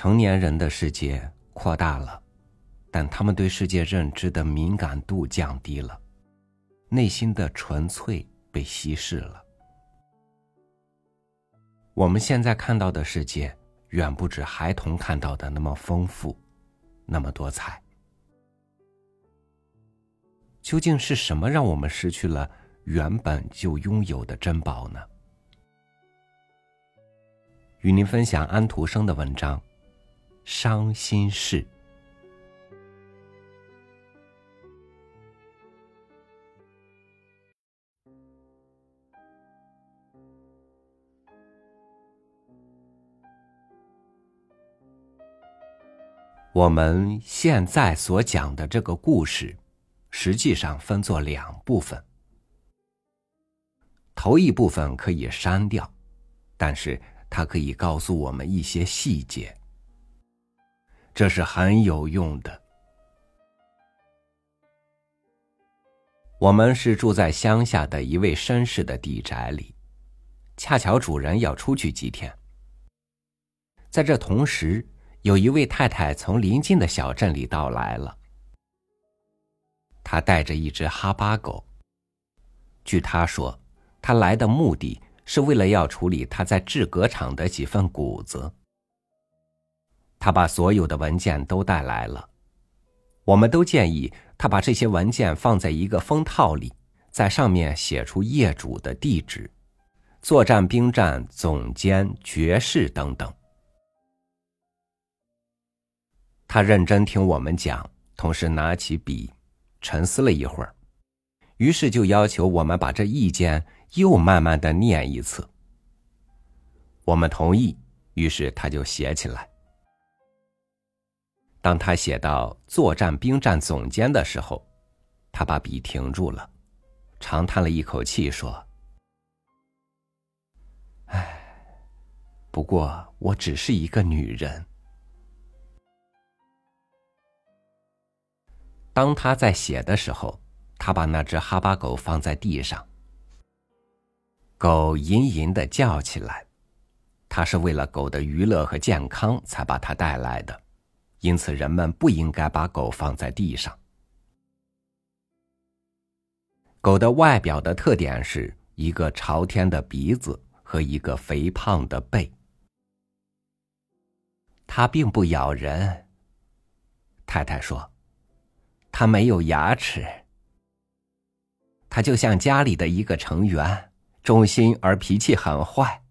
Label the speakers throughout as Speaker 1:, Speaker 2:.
Speaker 1: 成年人的世界扩大了，但他们对世界认知的敏感度降低了，内心的纯粹被稀释了。我们现在看到的世界，远不止孩童看到的那么丰富，那么多彩。究竟是什么让我们失去了原本就拥有的珍宝呢？与您分享安徒生的文章《伤心事》。我们现在所讲的这个故事，实际上分作两部分。头一部分可以删掉，但是。它可以告诉我们一些细节，这是很有用的。我们是住在乡下的一位绅士的地宅里，恰巧主人要出去几天。在这同时，有一位太太从邻近的小镇里到来了，她带着一只哈巴狗。据她说，她来的目的。是为了要处理他在制革厂的几份谷子，他把所有的文件都带来了。我们都建议他把这些文件放在一个封套里，在上面写出业主的地址、作战兵站总监、爵士等等。他认真听我们讲，同时拿起笔，沉思了一会儿，于是就要求我们把这意见。又慢慢的念一次。我们同意，于是他就写起来。当他写到作战兵站总监的时候，他把笔停住了，长叹了一口气，说：“唉，不过我只是一个女人。”当他在写的时候，他把那只哈巴狗放在地上。狗吟吟的叫起来，他是为了狗的娱乐和健康才把它带来的，因此人们不应该把狗放在地上。狗的外表的特点是一个朝天的鼻子和一个肥胖的背，它并不咬人。太太说，它没有牙齿，它就像家里的一个成员。忠心而脾气很坏。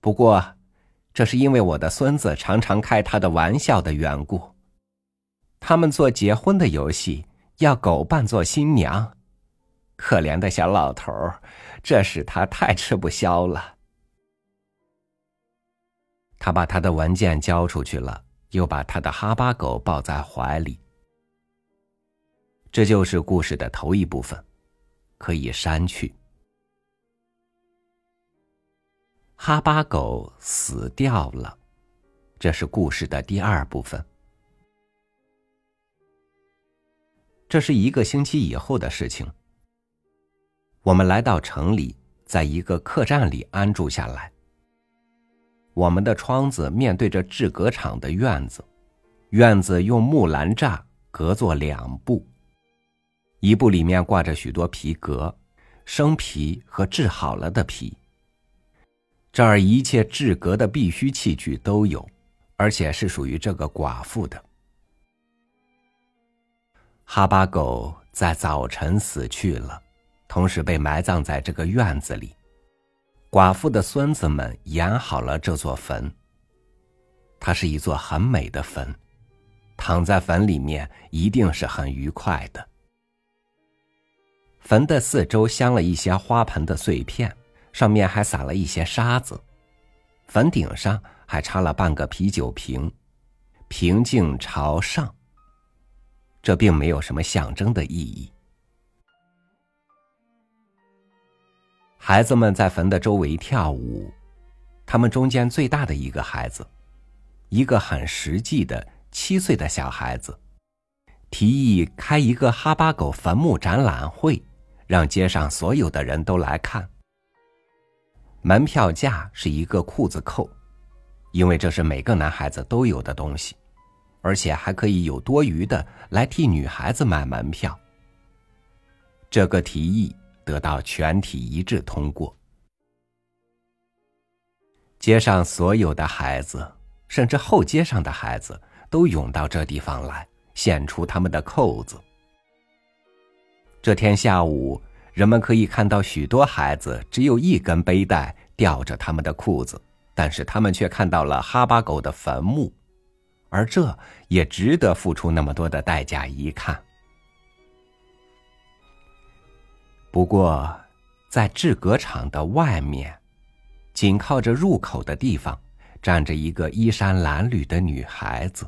Speaker 1: 不过，这是因为我的孙子常常开他的玩笑的缘故。他们做结婚的游戏，要狗扮作新娘。可怜的小老头这使他太吃不消了。他把他的文件交出去了，又把他的哈巴狗抱在怀里。这就是故事的头一部分，可以删去。哈巴狗死掉了，这是故事的第二部分。这是一个星期以后的事情。我们来到城里，在一个客栈里安住下来。我们的窗子面对着制革厂的院子，院子用木栏栅隔作两部，一部里面挂着许多皮革，生皮和制好了的皮。这儿一切制革的必需器具都有，而且是属于这个寡妇的。哈巴狗在早晨死去了，同时被埋葬在这个院子里。寡妇的孙子们演好了这座坟。它是一座很美的坟，躺在坟里面一定是很愉快的。坟的四周镶了一些花盆的碎片。上面还撒了一些沙子，坟顶上还插了半个啤酒瓶，平静朝上。这并没有什么象征的意义。孩子们在坟的周围跳舞，他们中间最大的一个孩子，一个很实际的七岁的小孩子，提议开一个哈巴狗坟墓展览会，让街上所有的人都来看。门票价是一个裤子扣，因为这是每个男孩子都有的东西，而且还可以有多余的来替女孩子买门票。这个提议得到全体一致通过。街上所有的孩子，甚至后街上的孩子，都涌到这地方来，献出他们的扣子。这天下午，人们可以看到许多孩子只有一根背带吊着他们的裤子，但是他们却看到了哈巴狗的坟墓，而这也值得付出那么多的代价一看。不过，在制革厂的外面，紧靠着入口的地方，站着一个衣衫褴褛的女孩子，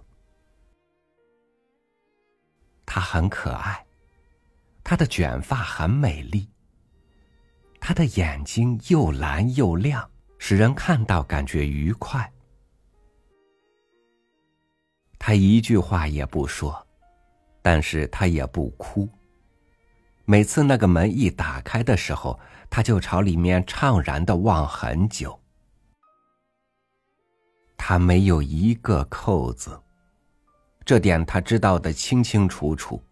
Speaker 1: 她很可爱。她的卷发很美丽，她的眼睛又蓝又亮，使人看到感觉愉快。她一句话也不说，但是她也不哭。每次那个门一打开的时候，她就朝里面怅然的望很久。她没有一个扣子，这点她知道的清清楚楚。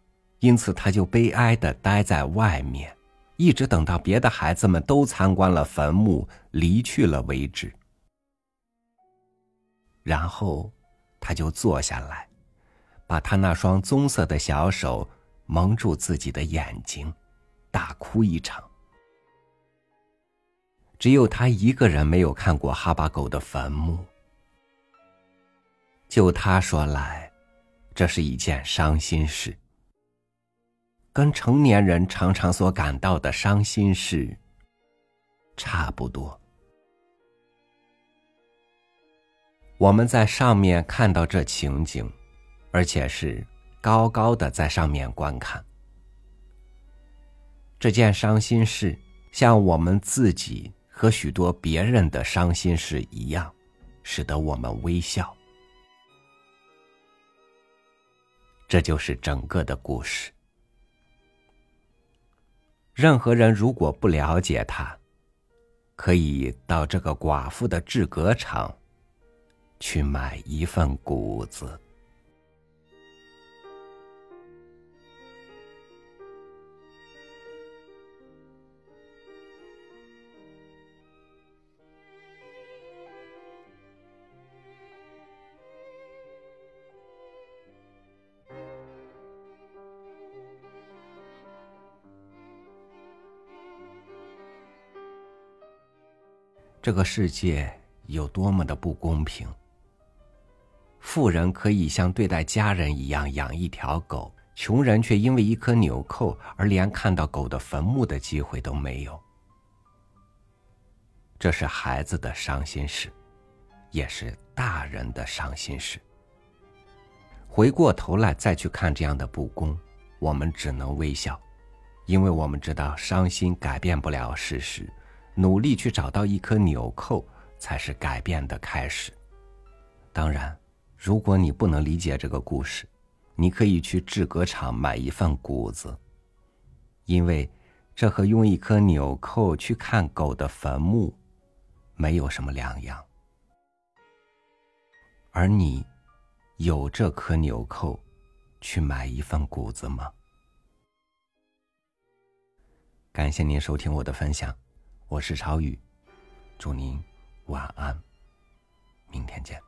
Speaker 1: 因此，他就悲哀的待在外面，一直等到别的孩子们都参观了坟墓、离去了为止。然后，他就坐下来，把他那双棕色的小手蒙住自己的眼睛，大哭一场。只有他一个人没有看过哈巴狗的坟墓。就他说来，这是一件伤心事。跟成年人常常所感到的伤心事差不多。我们在上面看到这情景，而且是高高的在上面观看。这件伤心事像我们自己和许多别人的伤心事一样，使得我们微笑。这就是整个的故事。任何人如果不了解他，可以到这个寡妇的制革厂去买一份谷子。这个世界有多么的不公平！富人可以像对待家人一样养一条狗，穷人却因为一颗纽扣而连看到狗的坟墓的机会都没有。这是孩子的伤心事，也是大人的伤心事。回过头来再去看这样的不公，我们只能微笑，因为我们知道伤心改变不了事实。努力去找到一颗纽扣，才是改变的开始。当然，如果你不能理解这个故事，你可以去制革厂买一份谷子，因为这和用一颗纽扣去看狗的坟墓没有什么两样。而你有这颗纽扣去买一份谷子吗？感谢您收听我的分享。我是朝雨，祝您晚安，明天见。